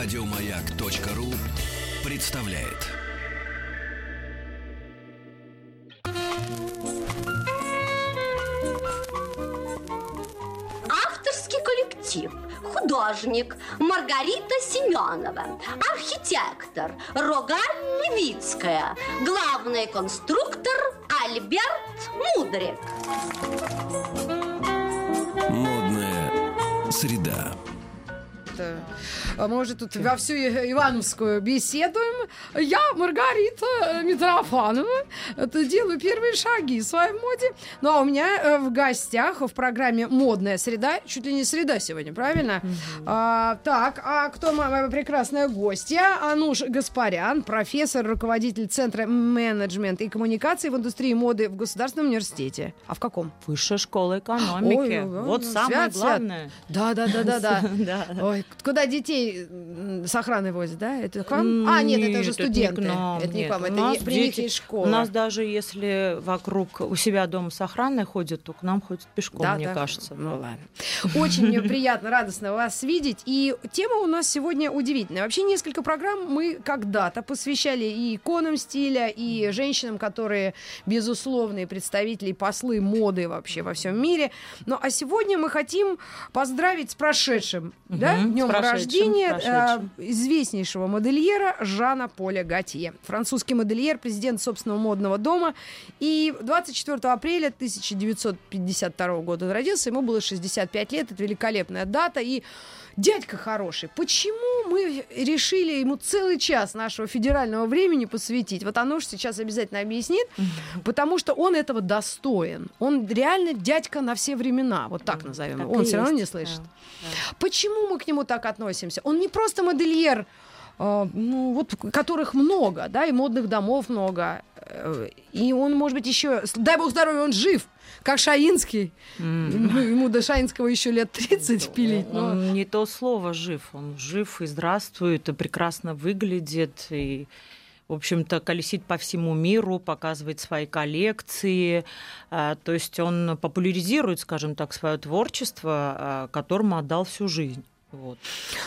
Радиомаяк.ру представляет. Авторский коллектив. Художник Маргарита Семенова. Архитектор Рогаль Левицкая. Главный конструктор Альберт Мудрик. Модная среда. Это. А Мы уже тут во всю Ивановскую беседуем. Я, Маргарита Митрофанова, это делаю первые шаги в своей моде. Ну, а у меня э, в гостях в программе «Модная среда», чуть ли не среда сегодня, правильно? А, так, а кто моя прекрасная гостья? Ануш Гаспарян, профессор, руководитель Центра менеджмента и коммуникации в индустрии моды в Государственном университете. А в каком? Высшая школа экономики. Ой, ой, вот ой, самое свят, главное. Да, да, да, да, да. Да. Ой, куда детей с охраной возят, да? Это к вам? а, нет, это же Нет, студенты. не к нам, это не нет. к вам, это нас при них дети- есть школа. У нас даже если вокруг у себя дома с охраной ходят, то к нам ходят пешком, Да, мне да. кажется. Ну ладно. Очень мне приятно, радостно вас видеть. И тема у нас сегодня удивительная. Вообще несколько программ мы когда-то посвящали и иконам стиля, и женщинам, которые безусловные представители, и послы моды вообще во всем мире. Ну а сегодня мы хотим поздравить с прошедшим, да, днем рождения э, известнейшего модельера Жана Поля Готье. Французский модельер, президент собственного модного дома. И 24 апреля 1952 года он родился, ему было 65 лет, это великолепная дата. И дядька хороший, почему мы решили ему целый час нашего федерального времени посвятить? Вот оно же сейчас обязательно объяснит, потому что он этого достоин. Он реально дядька на все времена, вот так назовем. Так он все равно не слышит. да, Почему мы к нему так относимся? Он не просто модельер, э, ну, вот, которых много, да, и модных домов много. Э, И он, может быть, еще, дай бог здоровья, он жив, как Шаинский. Ну, Ему до Шаинского еще лет 30 пилить. да. но- Он не то слово жив, он жив и здравствует, и прекрасно выглядит, и в общем-то, колесит по всему миру, показывает свои коллекции. А, То есть он популяризирует, скажем так, свое творчество, а, которому отдал всю жизнь. Вот.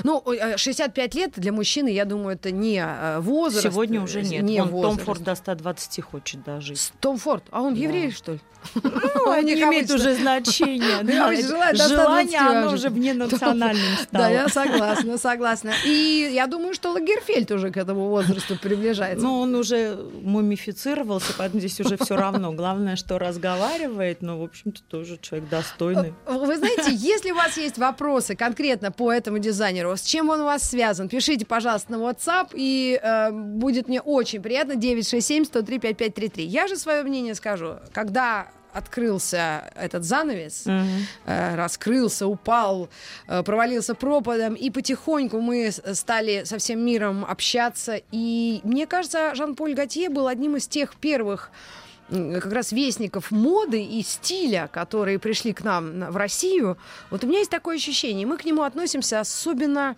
Ну, э, 65 лет для мужчины, я думаю, это не э, возраст. Сегодня уже э, нет. Не Он Том возраст. Форд до 120 хочет дожить. Том Форд. А он Да. еврей, что ли? Ну, они не имеет обычно. уже значения. Да. Желание, 120 оно уже. уже вне национальным Да, стало. я согласна, согласна. И я думаю, что Лагерфельд уже к этому возрасту приближается. Ну, он уже мумифицировался, поэтому здесь уже все равно. Главное, что разговаривает, но, в общем-то, тоже человек достойный. Вы знаете, если у вас есть вопросы конкретно по этому дизайнеру, с чем он у вас связан, пишите, пожалуйста, на WhatsApp, и э, будет мне очень приятно. 967-103-5533. Я же свое мнение скажу. Когда открылся этот занавес, Мгм. э, раскрылся, упал, э, провалился пропадом, и потихоньку мы стали со всем миром общаться. И мне кажется, Жан-Поль Готье был одним из тех первых как раз вестников моды и стиля, которые пришли к нам на- в Россию. Вот у меня есть такое ощущение, мы к нему относимся особенно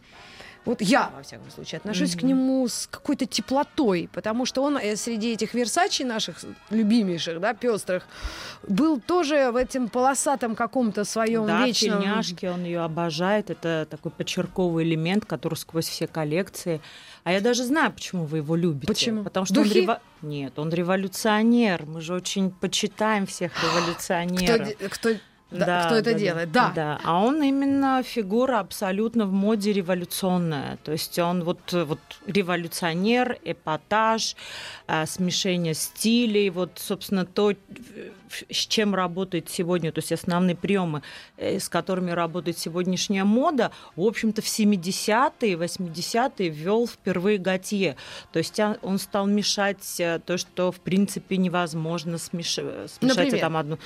вот я, во всяком случае, отношусь к нему с какой-то теплотой, потому что он э, среди этих Версачи наших любимейших, да, пестрых, был тоже в этом полосатом каком-то своем Да, вечном... тельняшке он ее обожает. Это такой подчерковый элемент, который сквозь все коллекции. А я даже знаю, почему вы его любите. Почему? Потому что он Духи? рево- Нет, он революционер. Мы же очень почитаем всех Кто, революционеров. де- кто, да, кто это делает? Да. Да, а он именно фигура абсолютно в моде революционная. То есть он вот, вот революционер, эпатаж, а, смешение стилей, вот, собственно, то, э, с чем работает сегодня, то есть основные приемы, э, с которыми работает сегодняшняя мода, в общем-то, в 70-е, 80-е ввел впервые Готье. То есть а, он стал мешать э, то, что, в принципе, невозможно смеш- э, смешать Например? там одну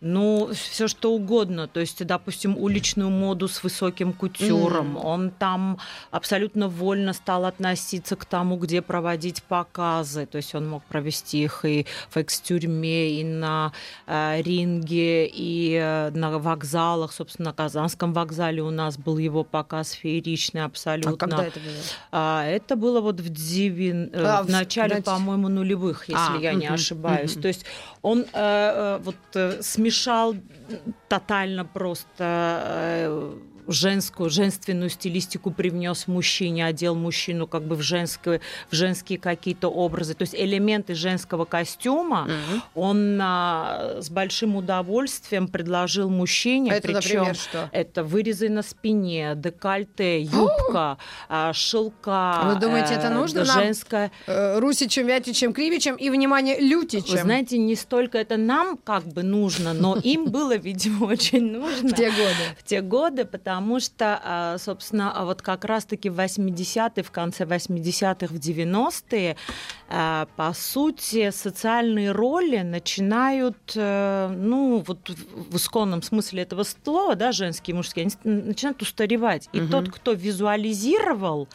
ну, все что угодно. То есть, допустим, уличную моду с высоким кутюром. Мгм. Он там абсолютно вольно стал относиться к тому, где проводить показы. То есть он мог провести их и в экс-тюрьме, и на э, ринге, и э, на вокзалах. Собственно, на Казанском вокзале у нас был его показ фееричный абсолютно. А когда это было? А, это было вот в, девин... э, А, в в- начале, нач- по-моему, нулевых, если А, я не мгм, ошибаюсь. мгм. То есть он э, э, вот э, смешал тотально просто э, женскую, женственную стилистику привнес мужчине, одел мужчину как бы в, женское, в женские какие-то образы. То есть элементы женского костюма mm-hmm. он а, с большим удовольствием предложил мужчине. Это, причем? Это вырезы на спине, декольте, юбка, а, шелка. Вы думаете, это э, нужно нам? Женская... Э, Русичем, Вятичем, Кривичем и, внимание, Лютичем? Вы знаете, не столько это нам как бы нужно, но им было, видимо, очень нужно. В те годы. В те годы, потому потому что, а, собственно, а вот как раз-таки в 80-е, в конце 80-х, в 90-е, а, по сути, социальные роли начинают, э, ну, вот в исконном смысле этого слова, да, женские и мужские, они начинают устаревать. И угу. тот, кто визуализировал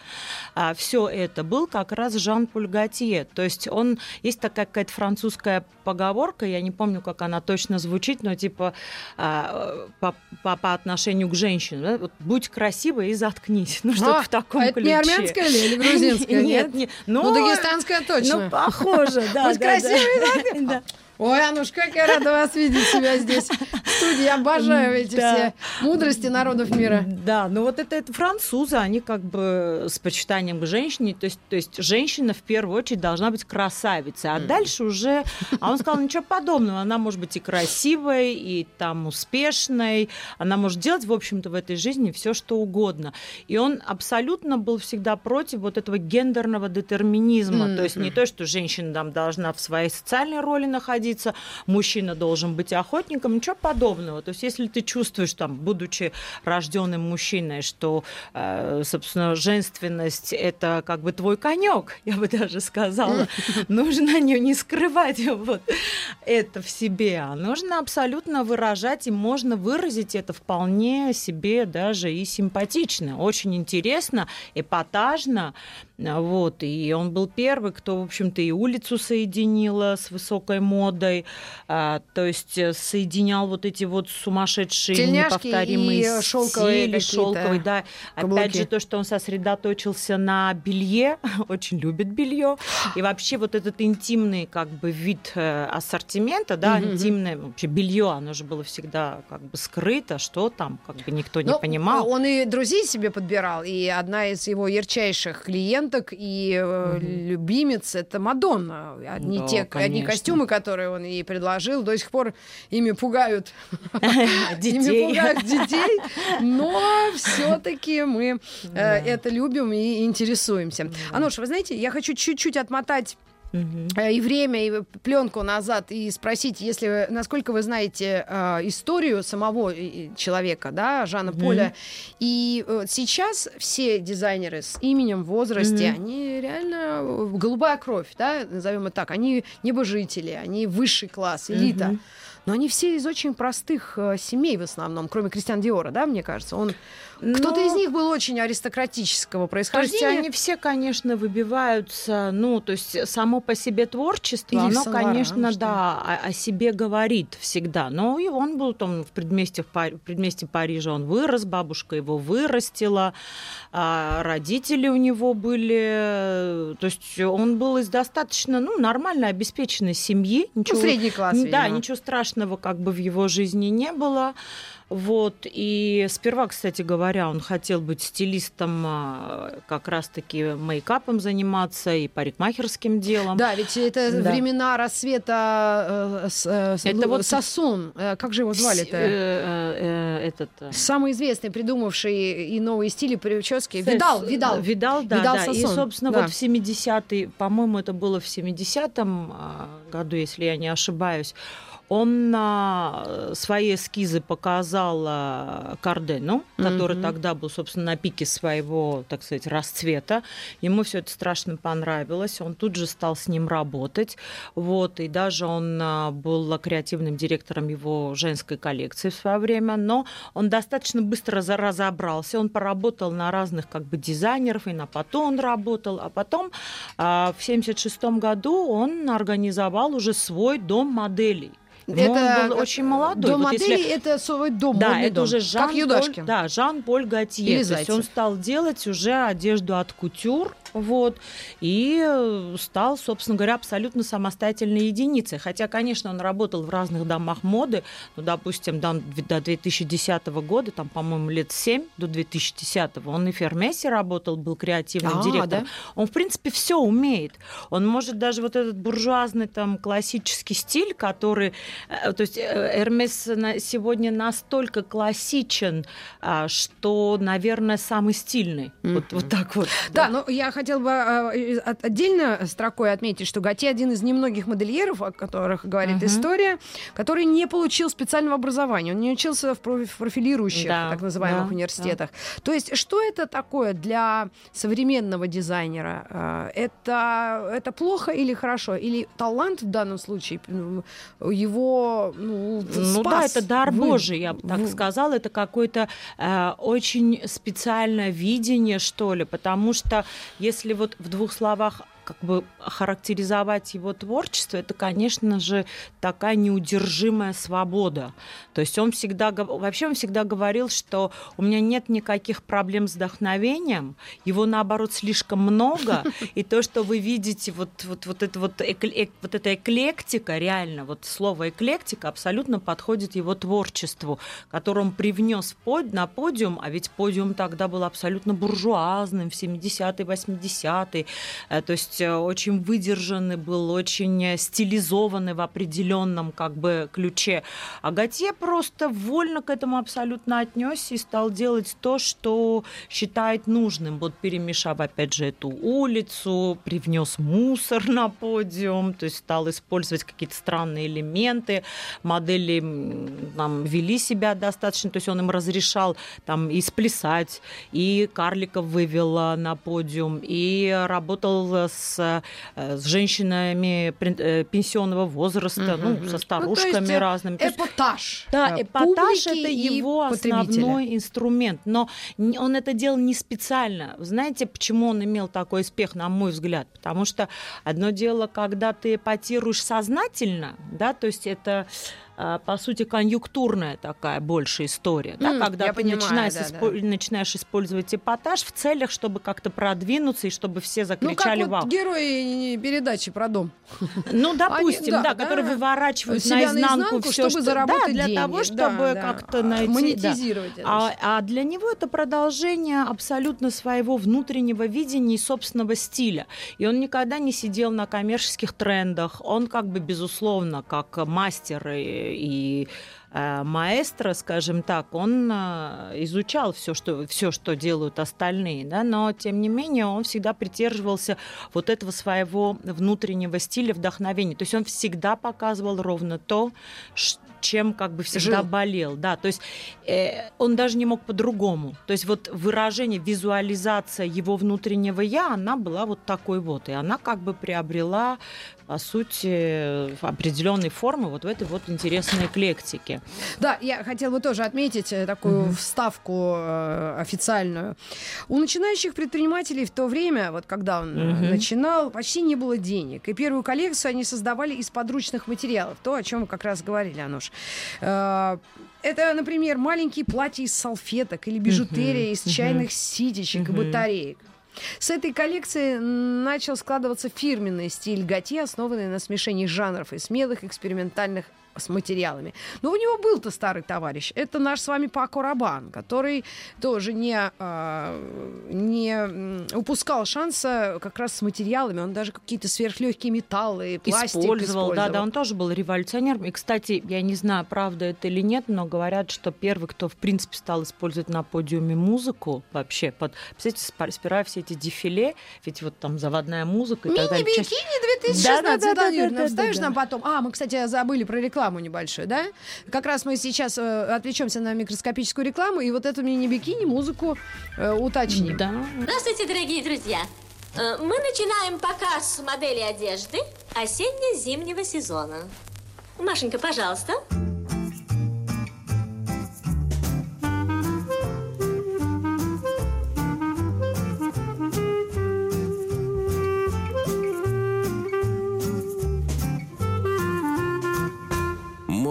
все это, был как раз Жан-Поль Готье. То есть он, есть такая какая-то французская поговорка, я не помню, как она точно звучит, но типа по, по, по отношению к женщинам, вот будь красивой и заткнись. Ну, что-то а, в таком а это ключе. не армянская ли, или грузинская? Нет, нет. Ну, дагестанская точно. Ну, похоже, да. Будь красивой и заткнись. Ой, Ануш, как я рада вас видеть себя здесь в студии. Я обожаю эти да. все мудрости народов мира. Да, ну вот это, это французы, они как бы с почитанием к женщине, то есть, то есть женщина в первую очередь должна быть красавицей, а дальше уже, а он сказал, ничего подобного, она может быть и красивой, и там успешной, она может делать, в общем-то, в этой жизни все, что угодно. И он абсолютно был всегда против вот этого гендерного детерминизма, mm-hmm. то есть не то, что женщина там должна в своей социальной роли находиться, находиться, мужчина должен быть охотником, ничего подобного. То есть если ты чувствуешь, там, будучи рожденным мужчиной, что, э, собственно, женственность – это как бы твой конек, я бы даже сказала, нужно не, не скрывать вот это в себе, а нужно абсолютно выражать, и можно выразить это вполне себе даже и симпатично, очень интересно, эпатажно, вот, и он был первый, кто, в общем-то, и улицу соединила с высокой модой, а, то есть э, соединял вот эти вот сумасшедшие Тельняшки неповторимые и шелковые стили, шелковые, да. Каблуки. Опять же, то, что он сосредоточился на белье, очень любит белье, и вообще вот этот интимный как бы вид э, ассортимента, да, угу. интимное вообще белье, оно же было всегда как бы скрыто, что там, как бы никто не Но понимал. Он и друзей себе подбирал, и одна из его ярчайших клиенток и угу. любимец это Мадонна. Одни, да, те, одни костюмы, которые он ей предложил, до сих пор ими пугают детей. пугают детей, но все-таки мы э, это любим и интересуемся. Ануш, вы знаете, я хочу чуть-чуть отмотать угу. и время, и пленку назад, и спросить, если насколько вы знаете э, историю самого человека, да, Жана угу. Поля. И э, сейчас все дизайнеры с именем, в возрасте, угу. они реально э, голубая кровь, да, назовем это так. Они небожители, они высший класс, элита. Угу. Но они все из очень простых э, семей в основном, кроме Кристиан Диора, да, мне кажется. Он но... Кто-то из них был очень аристократического происхождения. То есть они все, конечно, выбиваются, ну, то есть само по себе творчество, Или оно, конечно, да, о, о себе говорит всегда. Но и он был там в предместе, в, Пари, в предместе Парижа, он вырос, бабушка его вырастила, а родители у него были, то есть он был из достаточно, ну, нормально обеспеченной семьи. Ничего, ну, средний класс, Да, видимо. ничего страшного как бы в его жизни не было. Вот. И сперва, кстати говоря, он хотел быть стилистом, а, как раз-таки мейкапом заниматься и парикмахерским делом. Да, ведь это да. времена рассвета э, э, это вот Сосун. Э, как же его звали-то? Этот... Самый известный, придумавший и новые стили прически. Видал, Видал. Видал, да. Видал да. И, собственно, да. вот в 70-е, по-моему, это было в 70-м а, году, если я не ошибаюсь, он на свои эскизы показал э, Кардену, который mm-hmm. тогда был, собственно, на пике своего, так сказать, расцвета. Ему все это страшно понравилось. Он тут же стал с ним работать. Вот, и даже он э, был креативным директором его женской коллекции в свое время. Но он достаточно быстро разобрался. Он поработал на разных как бы дизайнеров, и на потом он работал. А потом э, в 1976 году он организовал уже свой дом моделей. Это он был очень молодой. Дом вот модели если... это свой дом. Да, это дом. уже Жан как Юдашкин. Да, Жан-Поль Готье. То есть он стал делать уже одежду от кутюр вот, и э, стал, собственно говоря, абсолютно самостоятельной единицей. Хотя, конечно, он работал в разных домах моды, ну, допустим, до, до 2010 года, там, по-моему, лет 7 до 2010 он и в Фермесе работал, был креативным а, директором. Да? Он, в принципе, все умеет. Он может даже вот этот буржуазный, там, классический стиль, который... Э, то есть Эрмес сегодня настолько классичен, а, что, наверное, самый стильный. Mm-hmm. Вот, вот так вот. Да, да, но я хотела бы а, отдельно строкой отметить, что Гати один из немногих модельеров, о которых говорит mm-hmm. история, который не получил специального образования. Он не учился в профилирующих, да, так называемых, да, университетах. Да. То есть, что это такое для современного дизайнера? А, это, это плохо или хорошо? Или талант в данном случае его ну, ну да, это дар вы, Божий, я бы так вы... сказала. Это какое-то э, очень специальное видение, что ли, потому что если вот в двух словах как бы характеризовать его творчество, это, конечно же, такая неудержимая свобода. То есть он всегда, вообще он всегда говорил, что у меня нет никаких проблем с вдохновением, его, наоборот, слишком много, и то, что вы видите, вот, вот, вот, это вот, эк, вот эта эклектика, реально, вот слово эклектика абсолютно подходит его творчеству, которое он привнес под, на подиум, а ведь подиум тогда был абсолютно буржуазным в 70-е, 80-е, э, то есть есть э, очень выдержанный был, очень э, стилизованный в определенном как бы ключе. А Готье просто вольно к этому абсолютно отнесся и стал делать то, что считает нужным. Вот перемешав, опять же, эту улицу, привнес мусор на подиум, то есть стал использовать какие-то странные элементы. Модели там, вели себя достаточно, то есть он им разрешал там и сплясать, и карликов вывела на подиум, и работал с с, э, с женщинами э, пенсионного возраста, угу. ну, со старушками ну, разными. Эпатаж. Да, эпатаж это его основной инструмент. Но он это делал не специально. Знаете, почему он имел такой успех, на мой взгляд? Потому что одно дело, когда ты эпатируешь сознательно, да, то есть это по сути, конъюнктурная такая больше история, да, когда ты понимаю, начинаешь, да, испо- да. начинаешь использовать эпатаж в целях, чтобы как-то продвинуться и чтобы все закричали ну, как вау. Вот герои передачи про дом. Ну, допустим, Они, да, да, которые выворачивают Себя наизнанку, все, чтобы что... заработать да, для деньги. того, чтобы да, как-то найти... Монетизировать. Да. А, а для него это продолжение абсолютно своего внутреннего видения и собственного стиля. И он никогда не сидел на коммерческих трендах. Он как бы, безусловно, как мастер и и э, маэстро, скажем так, он э, изучал все, что, все, что делают остальные, да, но тем не менее он всегда придерживался вот этого своего внутреннего стиля вдохновения. То есть он всегда показывал ровно то, чем как бы всегда Жил. болел. Да, то есть э, он даже не мог по-другому. То есть вот выражение, визуализация его внутреннего я, она была вот такой вот. И она как бы приобрела по сути, определенной формы вот в этой вот интересной эклектике. Да, я хотела бы тоже отметить э, такую mm-hmm. вставку э, официальную. У начинающих предпринимателей в то время, вот когда он mm-hmm. начинал, почти не было денег. И первую коллекцию они создавали из подручных материалов. То, о чем вы как раз говорили, Ануш. Э, это, например, маленькие платья из салфеток или бижутерия mm-hmm. из чайных mm-hmm. ситечек mm-hmm. и батареек. С этой коллекции начал складываться фирменный стиль Готье, основанный на смешении жанров и смелых экспериментальных с материалами. Но у него был-то старый товарищ. Это наш с вами Пако Рабан, который тоже не, э, не упускал шанса как раз с материалами. Он даже какие-то сверхлегкие металлы, пластик использовал. использовал. Да, да, он тоже был революционером. И, кстати, я не знаю, правда это или нет, но говорят, что первый, кто, в принципе, стал использовать на подиуме музыку вообще, под, представляете, сперва все эти дефиле, ведь вот там заводная музыка и так далее. Мини-бикини 2016, да, да, да, да, да, да, да, да. нам потом. А, мы, кстати, забыли про рекламу рекламу небольшую, да? Как раз мы сейчас э, отвлечемся на микроскопическую рекламу и вот эту мини-бикини музыку э, уточним. Да. Здравствуйте, дорогие друзья. Э, мы начинаем показ модели одежды осенне-зимнего сезона. Машенька, пожалуйста.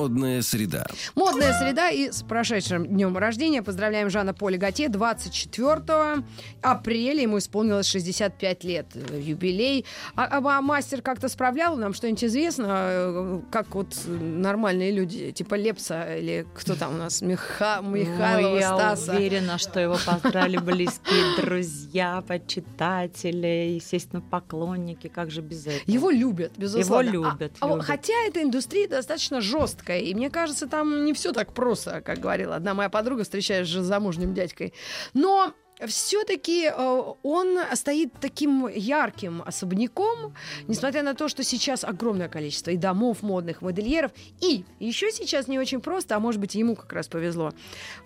Модное среда. Модная среда и с прошедшим днем рождения. Поздравляем Жана Поля Готье. 24 апреля ему исполнилось 65 лет. Юбилей. А, а мастер как-то справлял нам что-нибудь известно? э, Как вот нормальные люди, типа Лепса или кто там у нас? Миха... Михайлова, Ну, я Стаса. уверена, что его поздравили близкие друзья, почитатели, естественно, поклонники. Как же без этого? Его любят, безусловно. Его А- любят, а любят. хотя эта индустрия достаточно жесткая, и мне кажется, там не все так просто, как говорила одна моя подруга, встречаясь с замужним дядькой. Но все-таки он стоит таким ярким особняком, несмотря на то, что сейчас огромное количество и домов модных, модельеров. И еще сейчас не очень просто, а может быть ему как раз повезло,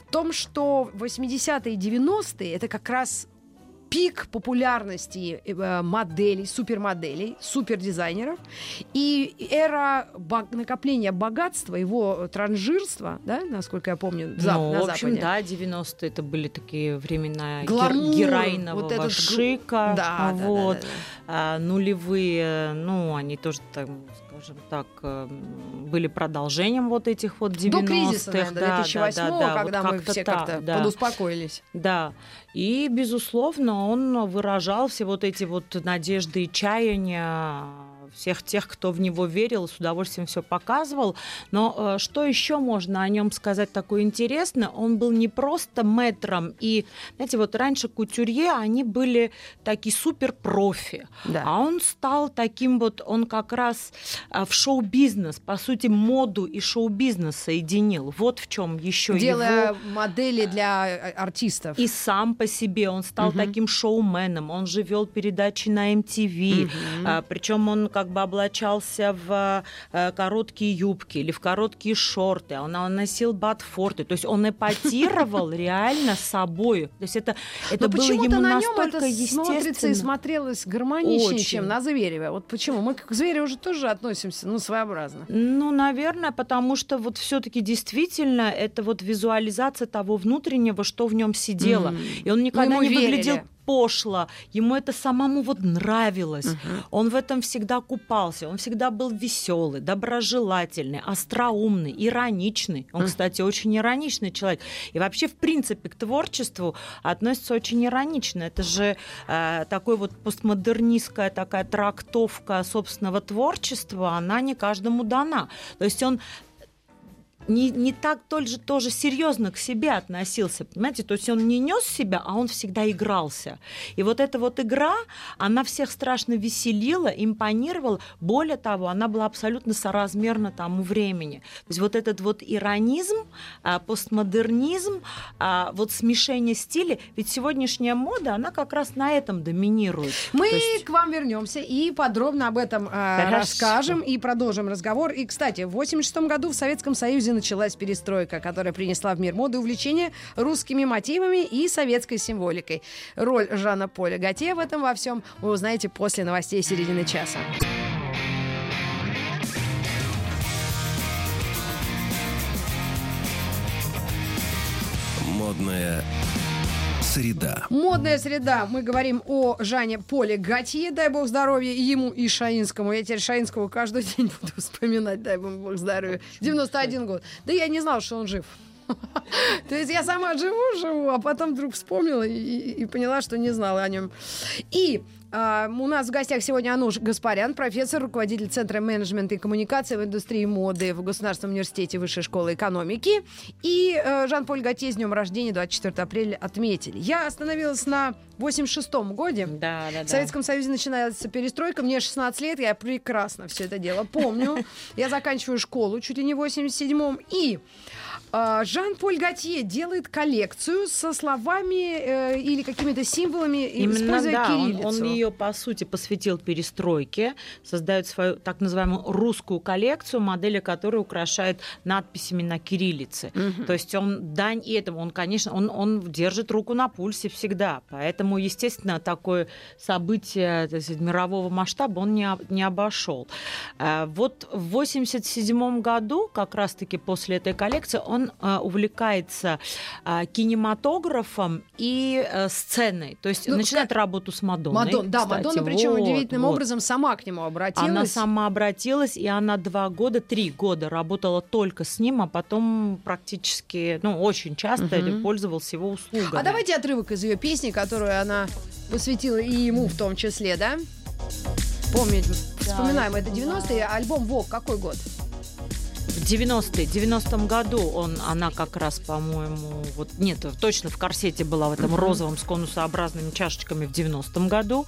в том, что 80-е и 90-е это как раз пик популярности э, моделей, супермоделей, супердизайнеров и эра накопления богатства, его транжирства, да, насколько я помню, Зап- ну, на в общем, Западе. да, 90-е это были такие времена гер- Гламур, героинового вот этот шика. Да, да, да, вот. да, да. А, нулевые, ну, они тоже, там, скажем так, э, были продолжением вот этих вот 90-х. До кризиса, наверное, да, 2008 да, да, да, когда вот мы все так, как-то да. подуспокоились. Да, и, безусловно, он выражал все вот эти вот надежды и чаяния всех тех, кто в него верил, с удовольствием все показывал. Но э, что еще можно о нем сказать такое интересное? Он был не просто мэтром, и, знаете, вот раньше кутюрье, они были такие супер профи, Да. а он стал таким вот, он как раз э, в шоу-бизнес, по сути, моду и шоу-бизнес соединил. Вот в чем еще Делая его модели для э, артистов. и сам по себе он стал Мгм. таким шоуменом, он же вел передачи на MTV, Мгм. причем он как бы облачался в э, короткие юбки или в короткие шорты, он, он носил ботфорты, то есть он эпатировал реально собой, то есть это, это было ему на нем настолько это смотрится и естественно. смотрелось гармоничнее, Очень. чем на Звереве. Вот почему? Мы к Звереву уже тоже относимся, ну, своеобразно. Ну, наверное, потому что вот все-таки действительно это вот визуализация того внутреннего, что в нем сидело. М. И он никогда не верили. выглядел пошло, ему это самому вот нравилось. Он в этом всегда купался, он всегда был веселый, доброжелательный, остроумный, ироничный. Он, Мгм. кстати, очень ироничный человек. И вообще, в принципе, к творчеству относится очень иронично. Это же э, такой вот постмодернистская такая трактовка собственного творчества, она не каждому дана. То есть он не, не так тоже, тоже серьезно к себе относился, понимаете? То есть он не нес себя, а он всегда игрался. И вот эта вот игра, она всех страшно веселила, импонировала. Более того, она была абсолютно соразмерна тому времени. То есть вот этот вот иронизм, а, постмодернизм, а, вот смешение стилей, ведь сегодняшняя мода, она как раз на этом доминирует. Мы То есть- к вам вернемся и подробно об этом э, расскажем и продолжим разговор. И, кстати, в 86 году в Советском Союзе началась перестройка, которая принесла в мир моды увлечение русскими мотивами и советской символикой. Роль Жана Поля Готье в этом во всем вы узнаете после новостей середины часа. Модная среда. Модная среда. Мы говорим о Жане Поле Готье, дай бог здоровья, и ему, и Шаинскому. Я теперь Шаинского каждый день буду вспоминать, дай бог здоровья. 91 год. Да я не знал, что он жив. То есть я сама живу, живу, а потом вдруг вспомнила и- и поняла, что не знала о нем. И а, у нас в гостях сегодня Ануш Гаспарян, профессор, руководитель Центра менеджмента и коммуникации в индустрии моды в Государственном университете Высшей школы экономики. И э, Жан-Поль Готье с днем рождения 24 апреля отметили. Я остановилась на 86-м годе. Да, да, В Советском Союзе начинается перестройка. Мне 16 лет, я прекрасно все это дело помню. Я заканчиваю школу чуть ли не в 87-м. И Жан-Поль Готье делает коллекцию со словами э, или какими-то символами, Именно используя да, он, кириллицу. он ее по сути посвятил перестройке, создает свою так называемую русскую коллекцию, модели которой украшает надписями на кириллице. Мгм. То есть он дань этому, он, конечно, он, он держит руку на пульсе всегда, поэтому, естественно, такое событие сказать, мирового масштаба он не, не обошел. А Вот в 87 году, как раз-таки после этой коллекции, он он а, увлекается а, кинематографом и а, сценой. То есть Ну, начинает как- работу с Мадонной. Мадон, да, кстати. Мадонна, причем Вот, удивительным вот. образом сама к нему обратилась. Она сама обратилась, и она два года, три года работала только с ним, а потом практически, ну, очень часто Мгм. пользовалась его услугами. А давайте отрывок из ее песни, которую она посвятила и ему в том числе, да? Помнить, вспоминаем, это 90-е, альбом «Вок» какой год? В 90-е, 90-м году он, она как раз, по-моему, вот нет, точно в корсете была в этом розовом с конусообразными чашечками в 90-м году.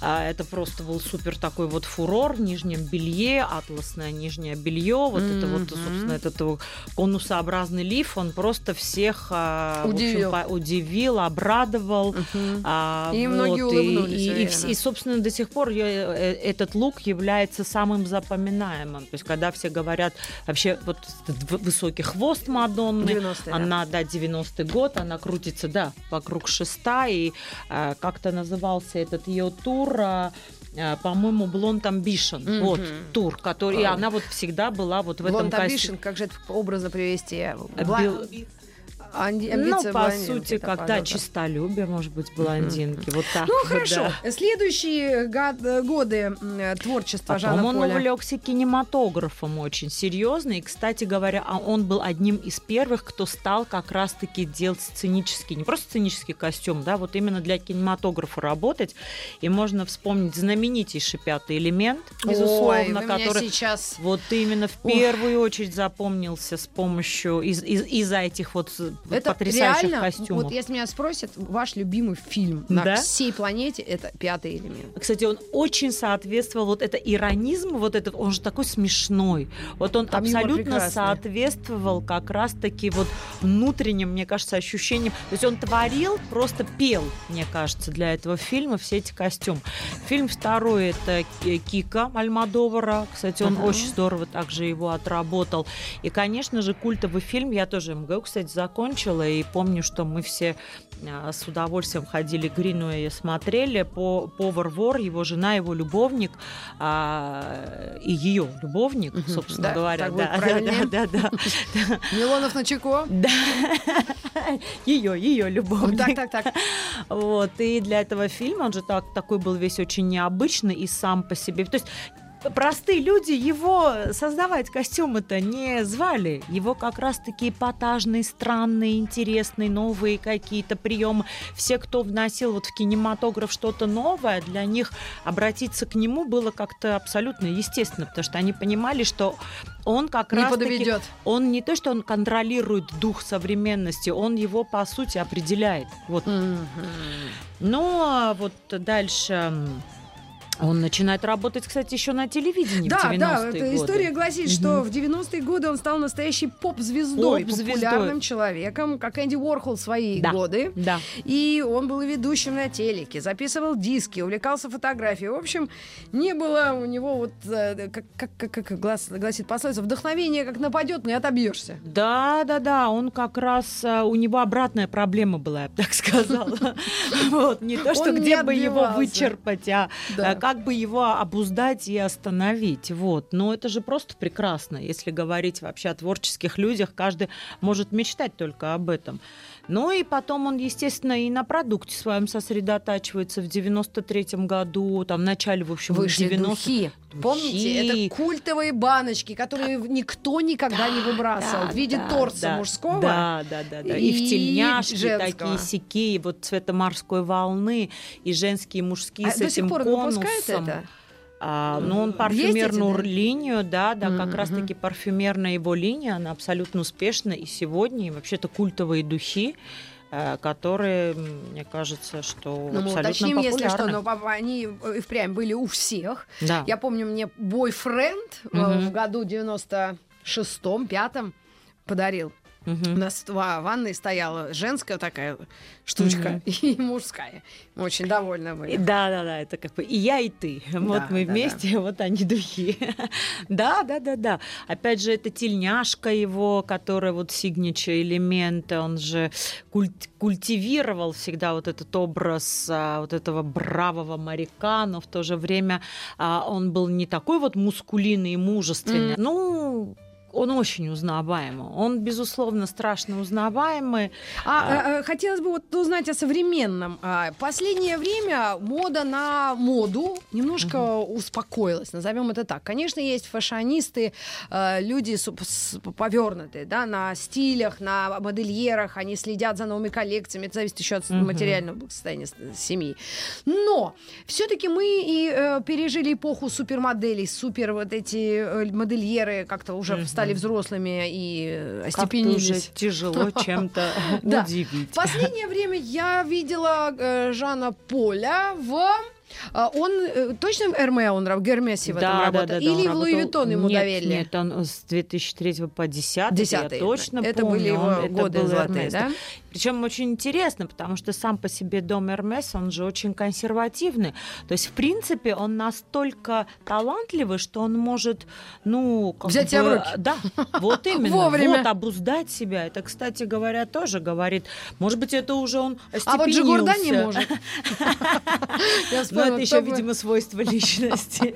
А, Это просто был супер такой вот фурор в нижнем белье, атласное нижнее белье, вот это вот, собственно, этот вот конусообразный лиф, он просто всех а, в общем, Удивил. по- удивил, обрадовал. А, И многие улыбнулись, И, и- и и, собственно, до сих пор я- э, этот лук является самым запоминаемым. То есть, когда все говорят вообще вот высокий хвост Мадонны, 90-е, да. она, да, 90-й год, она крутится, да, вокруг шеста, и э, как-то назывался этот ее тур, э, по-моему, Blonde Ambition, Мгм. вот, тур, который, и она вот всегда была вот в этом Блонд костюме. Амбишн, как же это образно привести? Бла- Анди- Ну, по сути, да, когда пожалуйста. чистолюбие, может быть, блондинки, вот так. Ну вот, хорошо. да. Следующие годы э, творчества Потом Жана он Поля. увлекся кинематографом очень серьезно. И, кстати говоря, а он был одним из первых, кто стал как раз-таки делать сценический, не просто сценический костюм, да, вот именно для кинематографа работать. И можно вспомнить знаменитейший пятый элемент, безусловно, Ой, который сейчас... вот именно в первую очередь запомнился с помощью из, из- из-за этих вот Это потрясающих реально, костюмов. вот если меня спросят, ваш любимый фильм на Да? всей планете, это «Пятый элемент». Кстати, он очень соответствовал вот это иронизм, вот этот, он же такой смешной. Вот он Там абсолютно соответствовал как раз-таки вот внутренним, мне кажется, ощущениям. То есть он творил, просто пел, мне кажется, для этого фильма все эти костюмы. Фильм второй это Ки- Кика Альмадовара. Кстати, он Ага. очень здорово также его отработал. И, конечно же, культовый фильм. Я тоже МГУ, кстати, закончила. И помню, что мы все а, с удовольствием ходили к Гринуэе, смотрели по повар вор, его жена, его любовник а, и ее любовник, Мгм. собственно Да, говоря, будет да, правильнее. да, да, да, Милонов на Чеко. да, ее, ее любовник. Так, так, так. Вот, и для этого фильма он же так, такой был весь очень необычный и сам по себе. То есть простые люди его создавать костюмы-то не звали. Его как раз-таки эпатажные, странные, интересные, новые какие-то приемы. Все, кто вносил вот в кинематограф что-то новое, для них обратиться к нему было как-то абсолютно естественно, потому что они понимали, что он как Не раз подведет. он не то, что он контролирует дух современности, он его по сути определяет. Вот ну, а вот дальше он начинает работать, кстати, еще на телевидении в Да, 90-е да, годы. история гласит, что в 90-е годы он стал настоящей поп-звездой, Поп-звездой. популярным человеком, как Энди Уорхол в свои Да. годы. Да. И он был ведущим на телеке, записывал диски, увлекался фотографией. В общем, не было у него вот, э, как, как, как, как глас- гласит пословица, вдохновение как нападет, не отобьешься. Да, да, да, он как раз, а, у него обратная проблема была, я бы так сказала. Вот, не то, что где бы его вычерпать, а а как бы его обуздать и остановить. Вот. Но это же просто прекрасно. Если говорить вообще о творческих людях, каждый может мечтать только об этом. Ну и потом он, естественно, и на продукте своем сосредотачивается в 93-м году, там в начале, в общем, Вышли 90 духи. Помните, Духи. это культовые баночки, которые никто никогда не выбрасывал в виде да, торса да, мужского. Да, да, да, да. И, в и тельняшки женского. такие сики, вот цвета морской волны, и женские, и мужские А с до этим сих пор он конусом. это? А, ну, он парфюмерную эти, да? линию, да, да, как Мгм, раз-таки парфюмерная его линия, она абсолютно успешна и сегодня, и вообще-то культовые духи, э, которые, мне кажется, что Ну, абсолютно уточним, если что, популярны. но они и впрямь были у всех. Да. Я помню, мне бойфренд Мгм. в году 96-м, пятом подарил. У Мгм. нас в ва- ванной стояла женская такая штучка и мужская. Мы очень довольны были. Да, да, да, это как бы и я, и ты. Вот мы да, вместе, вот они духи. да, да, да, да. Опять же, это тельняшка его, которая вот сигнича элементы, он же культ- культивировал всегда вот этот образ а, вот этого бравого моряка, но в то же время а, он был не такой вот мускулинный и мужественный. М. Ну, он очень узнаваемый. Он, безусловно, страшно узнаваемый. А, а, хотелось бы вот узнать о современном. А, последнее время мода на моду немножко угу. успокоилась, назовем это так. Конечно, есть фашонисты, а, люди повернутые, да, на стилях, на модельерах, они следят за новыми коллекциями, это зависит еще от угу. материального состояния семьи. Но все-таки мы и э, пережили эпоху супермоделей, супер вот эти э, модельеры как-то уже угу. Стали взрослыми и остепенились. Уже тяжело чем-то удивить. В последнее время я видела э, Жана Поля в а, он э, точно в Эрме он в Гермесе в этом да, работал? Да, да, Или в Louis Vuitton ему нет, доверили? Нет, он с 2003 по 10 10 я точно это помню. были его он, годы это был золотые, да? Причем очень интересно, потому что сам по себе дом Эрмес, он же очень консервативный. То есть, в принципе, он настолько талантливый, что он может, ну... Взять бы, себя в руки. Да, вот именно. Вовремя. Вот, обуздать себя. Это, кстати говоря, тоже говорит, может быть, это уже он А вот Джигурда не может. Но это еще, видимо, свойство личности.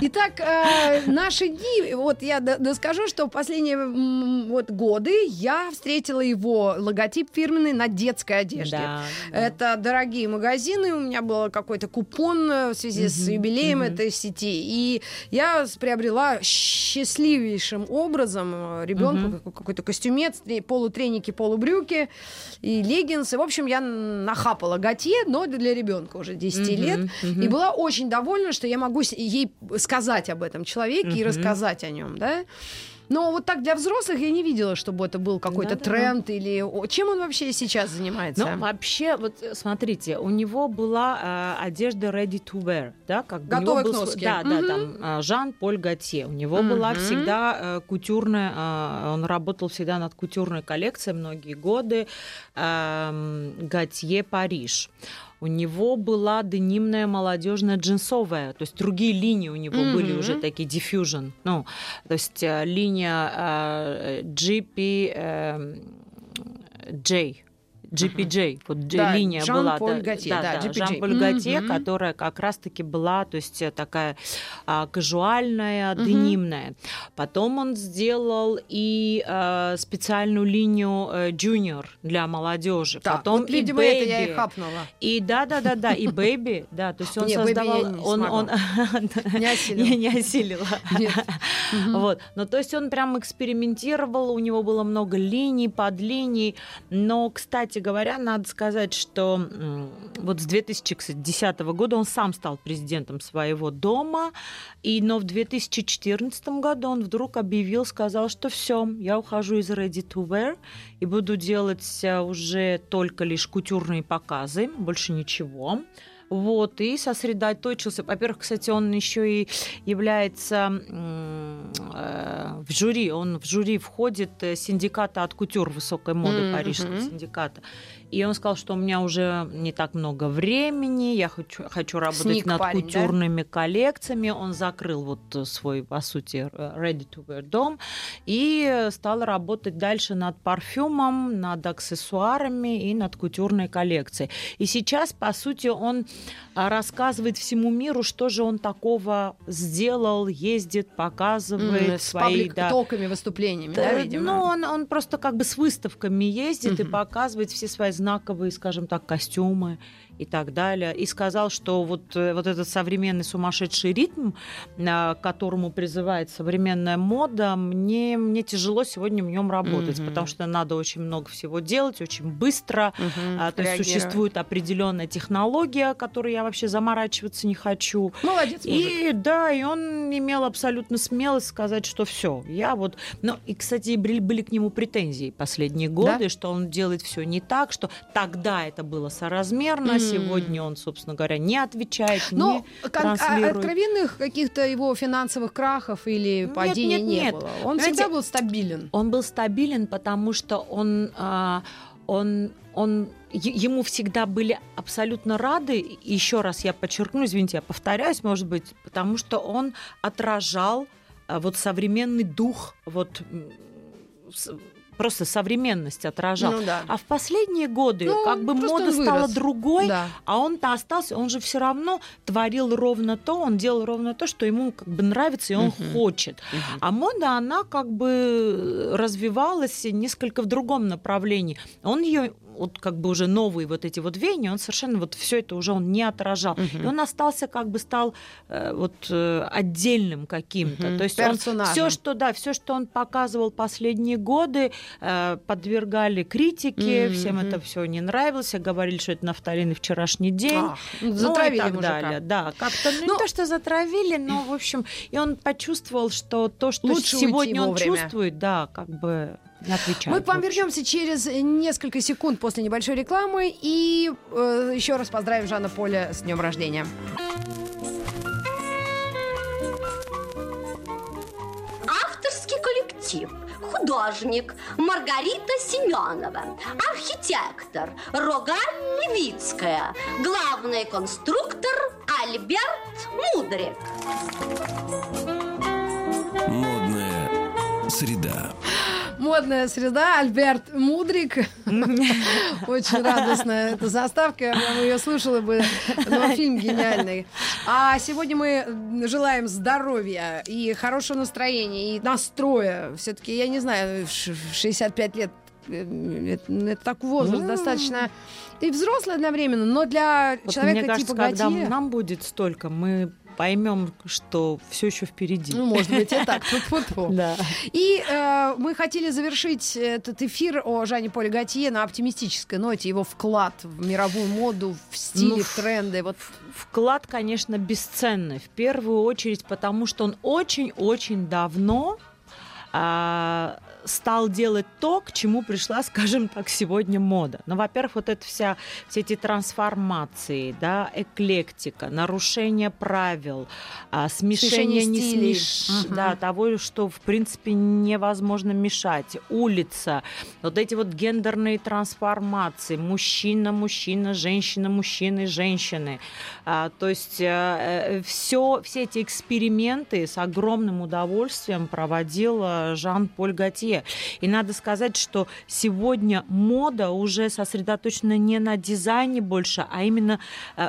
Итак, э, наши дни, вот я доскажу, что в последние вот годы я встретила его логотип фирменный на детской одежде. Да, да. Это дорогие магазины, у меня был какой-то купон э, в связи с юбилеем этой сети, и я приобрела счастливейшим образом э, ребенку какой-то костюмец, полутреники, полубрюки и леггинсы. В общем, я нахапала готье, но для ребенка уже 10 лет, и была очень довольна, что я могу ей сказать об этом человеке и рассказать о нем, да. Но вот так для взрослых я не видела, чтобы это был какой-то да, тренд да. или чем он вообще сейчас занимается? Ну вообще вот э, смотрите, у него была э, одежда ready to wear, да, как готовый был, к носке. Да, да, там э, Жан Поль Готье. У него была всегда э, кутюрная, э, он работал всегда над кутюрной коллекцией многие годы. Э, Готье Париж у него была денимная молодежная джинсовая, то есть другие линии у него mm-hmm. были уже такие diffusion, ну, то есть э, линия э, GP э, J, GPJ, вот да, линия Жан была. Поль да, Готье, да, да, да, Жан-Поль Готье, mm-hmm. которая как раз-таки была, то есть э, такая а, казуальная, mm-hmm. денимная. Потом он сделал и а, специальную линию а, Junior для молодежи. Так, Потом вот, видимо, и Baby. это я и хапнула. И да, да, да, да, и Baby, да, то есть он создавал, он, он не осилил, не осилила. Вот, но то есть он прям экспериментировал, у него было много линий, подлиний, но, кстати говоря, надо сказать, что вот с 2010 года он сам стал президентом своего дома, и, но в 2014 году он вдруг объявил, сказал, что все, я ухожу из Ready to Wear и буду делать э, уже только лишь кутюрные показы, больше ничего. Вот, и сосредоточился. Во-первых, кстати, он еще и является э, в жюри, он в жюри входит э, синдиката от кутюр высокой моды, mm-hmm. парижского синдиката. И он сказал, что у меня уже не так много времени, я хочу, хочу работать Сник над парень, кутюрными да? коллекциями. Он закрыл вот свой, по сути, ready to wear дом и стал работать дальше над парфюмом, над аксессуарами и над кутюрной коллекцией. И сейчас, по сути, он рассказывает всему миру, что же он такого сделал, ездит, показывает mm, свои... С да, токами выступлениями, да, да видимо? Ну, он, он просто как бы с выставками ездит mm-hmm. и показывает все свои знаковые, скажем так, костюмы и так далее. И сказал, что вот, э, вот этот современный сумасшедший ритм, к которому призывает современная мода, мне, мне тяжело сегодня в нем работать, mm-hmm. потому что надо очень много всего делать, очень быстро. Mm-hmm. То есть существует определенная технология, которой я вообще заморачиваться не хочу. Молодец, мужик. И да, и он имел абсолютно смелость сказать, что все, я вот... Ну, и, кстати, были, были к нему претензии последние годы, да? что он делает все не так, что тогда это было соразмерно, mm-hmm сегодня он, собственно говоря, не отвечает, Но не а транслирует. откровенных каких-то его финансовых крахов или падений нет, нет, не нет. было. Он Знаете, всегда был стабилен. Он был стабилен, потому что он, а, он, он ему всегда были абсолютно рады. Еще раз я подчеркну, извините, я повторяюсь, может быть, потому что он отражал а, вот современный дух вот просто современность отражал. Ну да. А в последние годы Ну, как бы мода стала другой, Да. а он-то остался, он же все равно творил ровно то, он делал ровно то, что ему как бы нравится и он хочет. А мода, она как бы развивалась несколько в другом направлении. Он ее вот как бы уже новые вот эти вот веяния, он совершенно вот все это уже он не отражал. И он остался как бы стал э, вот э, отдельным каким-то. Мгм. То есть он Персонажем. все, что да, все, что он показывал последние годы, э, подвергали критике, Мгм. всем это все не нравилось, говорили, что это нафталин и вчерашний день. Ах, ну, Ну, затравили и так мужика. далее. Да, как-то ну, Ну, не то, что затравили, но, в общем, и он почувствовал, что то, что сегодня он вовремя. чувствует, да, как бы не отвечает. Мы к вам вернемся через несколько секунд после небольшой рекламы и э, еще раз поздравим Жанна Поля с днем рождения. Авторский коллектив. Художник Маргарита Семенова. Архитектор Рогаль Левицкая. Главный конструктор Альберт Мудрик. Модная среда. Модная среда, Альберт Мудрик. Очень радостная эта заставка. Я прям ее слушала бы. Но фильм гениальный. А сегодня мы желаем здоровья и хорошего настроения, и настроя. Все-таки, я не знаю, в ш- в 65 лет э, это, это так возраст достаточно и взрослый одновременно, но для Вот человека мне кажется, типа когда Готье... нам будет столько, мы поймем, что все еще впереди. Ну, может быть, и так. Да. И э, мы хотели завершить этот эфир о Жанне Поле Готье на оптимистической ноте, его вклад в мировую моду, в стиле, Ну, в тренды. Вот Вклад, конечно, бесценный. В первую очередь, потому что он очень-очень давно а, стал делать то, к чему пришла, скажем так, сегодня мода. Ну, во-первых, вот это вся, все эти трансформации, да, эклектика, нарушение правил, а, смешение, Смешение не стилей. смеш- Ага. да, того, что, в принципе, невозможно мешать. Улица, вот эти вот гендерные трансформации, мужчина, мужчина, женщина, мужчины, женщины. А, то есть все, все эти эксперименты с огромным удовольствием проводил э, Жан-Поль Готье. И надо сказать, что сегодня мода уже сосредоточена не на дизайне больше, а именно э,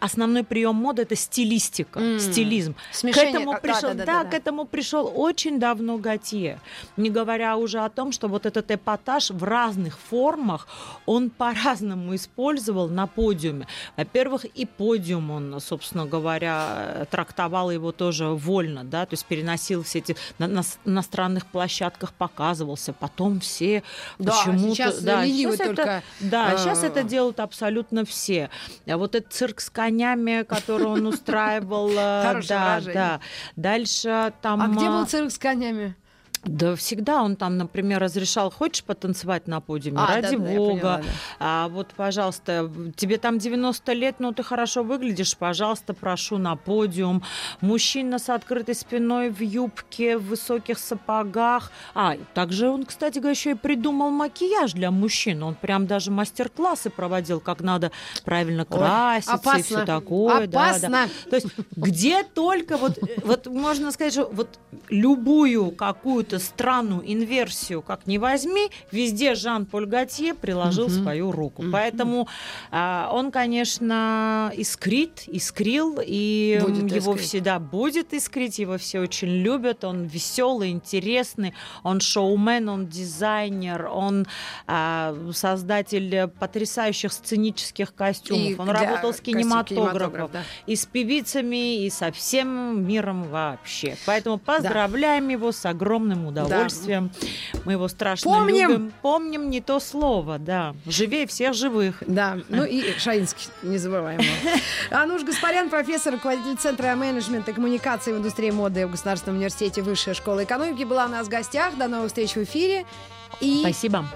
основной прием моды это стилистика, М. стилизм. Смешение, К этому а, пришел, да, да, да, да, да. к этому пришел очень давно Готье. Не говоря уже о том, что вот этот эпатаж в разных формах он по-разному использовал на подиуме. Во-первых, и подиум он, собственно говоря, трактовал его тоже вольно, да, то есть переносил все эти на, на на странных площадках показывался, потом все Да, почему-то, сейчас да, сейчас это- только, да, э, сейчас это делают абсолютно все. А вот этот цирк с конями, который он устраивал, да, да. Дальше там. а где а, был цирк с конями? Да, всегда он там, например, разрешал, хочешь потанцевать на подиуме, А, ради да, да, бога. поняла, да. А вот, пожалуйста, тебе там 90 лет, но ты хорошо выглядишь, пожалуйста, прошу на подиум. Мужчина с открытой спиной в юбке, в высоких сапогах. А, также он, кстати говоря, еще и придумал макияж для мужчин. Он прям даже мастер-классы проводил, как надо правильно Ой, краситься и опасно. все такое. да, да. Опасно. То есть где только вот, вот можно сказать, что вот любую какую-то странную инверсию, как ни возьми, везде Жан-Поль Готье приложил свою руку. Поэтому а, он, конечно, искрит, искрил, и Будет его искрить. всегда будет искрить, его все очень любят, он веселый, интересный, он шоумен, он дизайнер, он а, создатель потрясающих сценических костюмов, И он работал с кинематографом, кинематограф, да. и с певицами, и со всем миром вообще. Поэтому поздравляем его с огромным удовольствием. Мы его страшно Помним! любим. Помним не то слово, да. Живее всех живых. Да, ну и Шаинский, не забываем его. Ануш Гаспарян, профессор, руководитель Центра менеджмента и коммуникации в индустрии моды в Государственном университете Высшая школа экономики, была у нас в гостях. До новых встреч в эфире. И... Спасибо.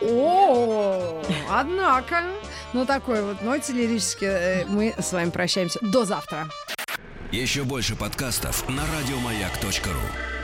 О, однако, ну такой вот ноте лирически э, мы с вами прощаемся. До завтра. Еще больше подкастов на радиомаяк.ру.